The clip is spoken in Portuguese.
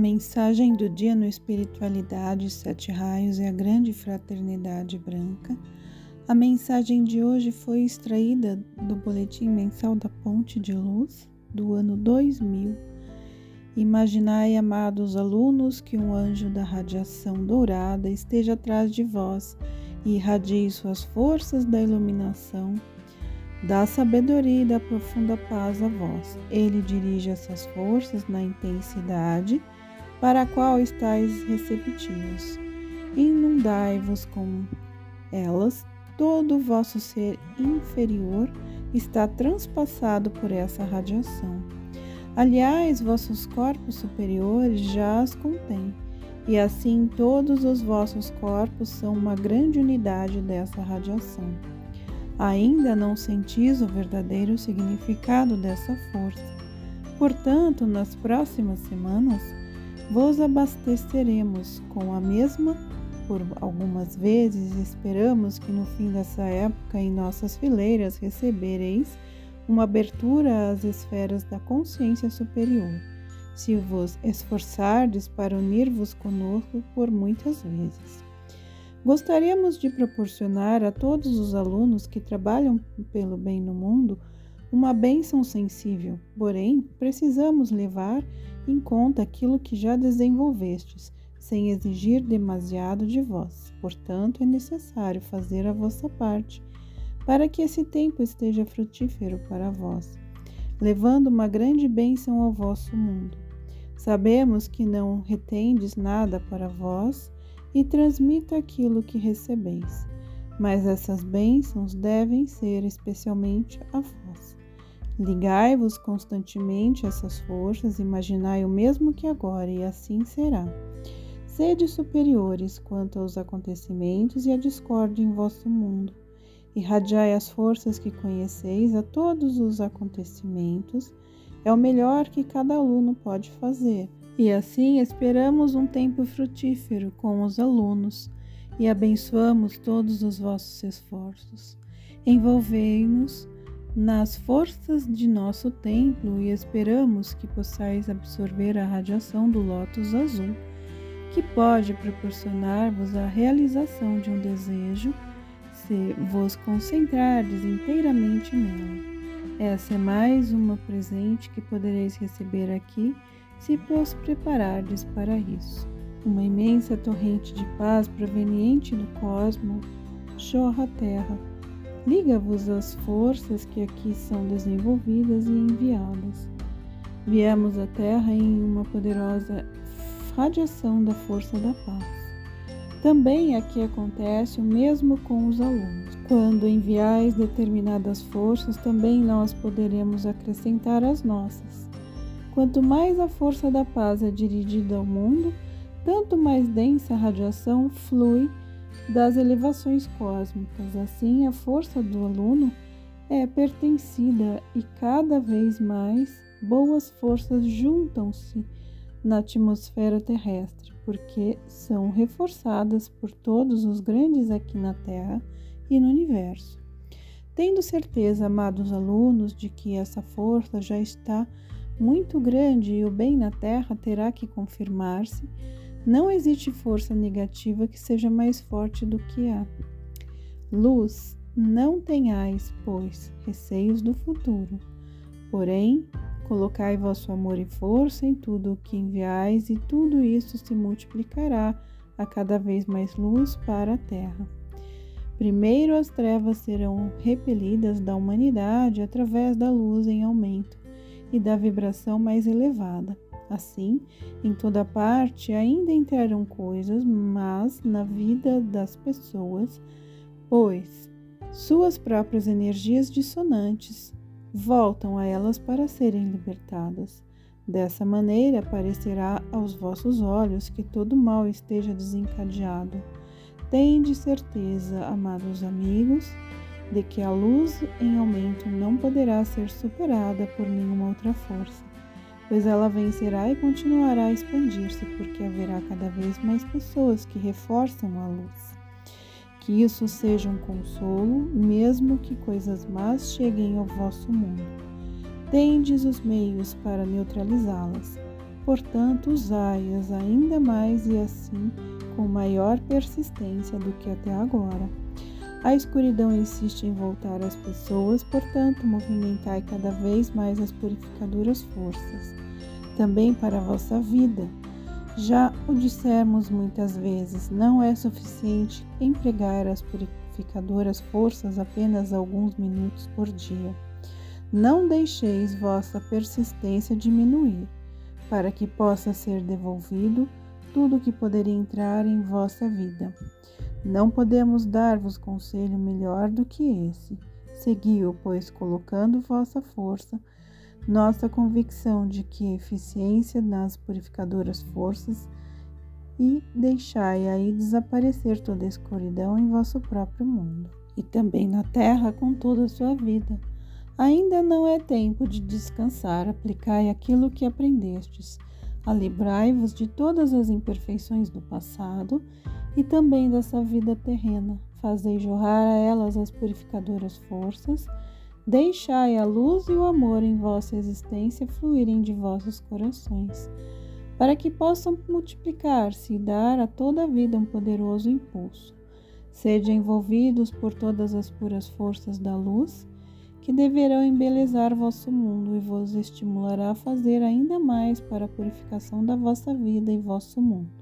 Mensagem do dia no Espiritualidade, Sete Raios e a Grande Fraternidade Branca. A mensagem de hoje foi extraída do Boletim Mensal da Ponte de Luz do ano 2000. Imaginai, amados alunos, que um anjo da radiação dourada esteja atrás de vós e irradie suas forças da iluminação da sabedoria e da profunda paz a vós. Ele dirige essas forças na intensidade para a qual estáis receptivos. Inundai-vos com elas, todo o vosso ser inferior está transpassado por essa radiação. Aliás, vossos corpos superiores já as contêm, e assim todos os vossos corpos são uma grande unidade dessa radiação. Ainda não sentis o verdadeiro significado dessa força. Portanto, nas próximas semanas, vos abasteceremos com a mesma por algumas vezes esperamos que no fim dessa época em nossas fileiras recebereis uma abertura às esferas da consciência superior, se vos esforçardes para unir-vos conosco por muitas vezes. Gostaríamos de proporcionar a todos os alunos que trabalham pelo bem no mundo uma bênção sensível, porém, precisamos levar em conta aquilo que já desenvolvestes, sem exigir demasiado de vós. Portanto, é necessário fazer a vossa parte, para que esse tempo esteja frutífero para vós, levando uma grande bênção ao vosso mundo. Sabemos que não retendes nada para vós e transmito aquilo que recebeis, mas essas bênçãos devem ser especialmente a vós. Ligai-vos constantemente a essas forças, imaginai o mesmo que agora, e assim será. Sede superiores quanto aos acontecimentos e à discórdia em vosso mundo. Irradiai as forças que conheceis a todos os acontecimentos. É o melhor que cada aluno pode fazer. E assim esperamos um tempo frutífero com os alunos e abençoamos todos os vossos esforços. Envolvei-nos nas forças de nosso templo e esperamos que possais absorver a radiação do lótus azul, que pode proporcionar-vos a realização de um desejo se vos concentrardes inteiramente nela. Essa é mais uma presente que podereis receber aqui se vos preparardes para isso. Uma imensa torrente de paz proveniente do cosmo jorra a terra Liga-vos às forças que aqui são desenvolvidas e enviadas. Viemos à Terra em uma poderosa radiação da força da paz. Também aqui acontece o mesmo com os alunos. Quando enviais determinadas forças, também nós poderemos acrescentar as nossas. Quanto mais a força da paz é dirigida ao mundo, tanto mais densa a radiação flui das elevações cósmicas. Assim, a força do aluno é pertencida e cada vez mais boas forças juntam-se na atmosfera terrestre, porque são reforçadas por todos os grandes aqui na Terra e no universo. Tendo certeza, amados alunos, de que essa força já está muito grande e o bem na Terra terá que confirmar-se, não existe força negativa que seja mais forte do que a luz. Não tenhais, pois, receios do futuro. Porém, colocai vosso amor e força em tudo o que enviais, e tudo isso se multiplicará a cada vez mais luz para a terra. Primeiro, as trevas serão repelidas da humanidade através da luz em aumento e da vibração mais elevada. Assim, em toda parte ainda entrarão coisas, mas na vida das pessoas, pois suas próprias energias dissonantes voltam a elas para serem libertadas. Dessa maneira parecerá aos vossos olhos que todo mal esteja desencadeado. Tende certeza, amados amigos, de que a luz em aumento não poderá ser superada por nenhuma outra força pois ela vencerá e continuará a expandir-se, porque haverá cada vez mais pessoas que reforçam a luz. Que isso seja um consolo, mesmo que coisas más cheguem ao vosso mundo. Tendes os meios para neutralizá-las, portanto, usai-as ainda mais e assim com maior persistência do que até agora. A escuridão insiste em voltar às pessoas, portanto, movimentai cada vez mais as purificadoras forças, também para a vossa vida. Já o dissemos muitas vezes, não é suficiente empregar as purificadoras forças apenas alguns minutos por dia. Não deixeis vossa persistência diminuir, para que possa ser devolvido tudo o que poderia entrar em vossa vida. Não podemos dar-vos conselho melhor do que esse. Segui-o, pois, colocando vossa força, nossa convicção de que eficiência nas purificadoras forças e deixai aí desaparecer toda a escuridão em vosso próprio mundo, e também na terra com toda a sua vida. Ainda não é tempo de descansar, aplicai aquilo que aprendestes. Alibrai-vos de todas as imperfeições do passado e também dessa vida terrena. Fazei jorrar a elas as purificadoras forças, deixai a luz e o amor em vossa existência fluírem de vossos corações, para que possam multiplicar-se e dar a toda a vida um poderoso impulso. Sede envolvidos por todas as puras forças da luz, que deverão embelezar vosso mundo e vos estimulará a fazer ainda mais para a purificação da vossa vida e vosso mundo.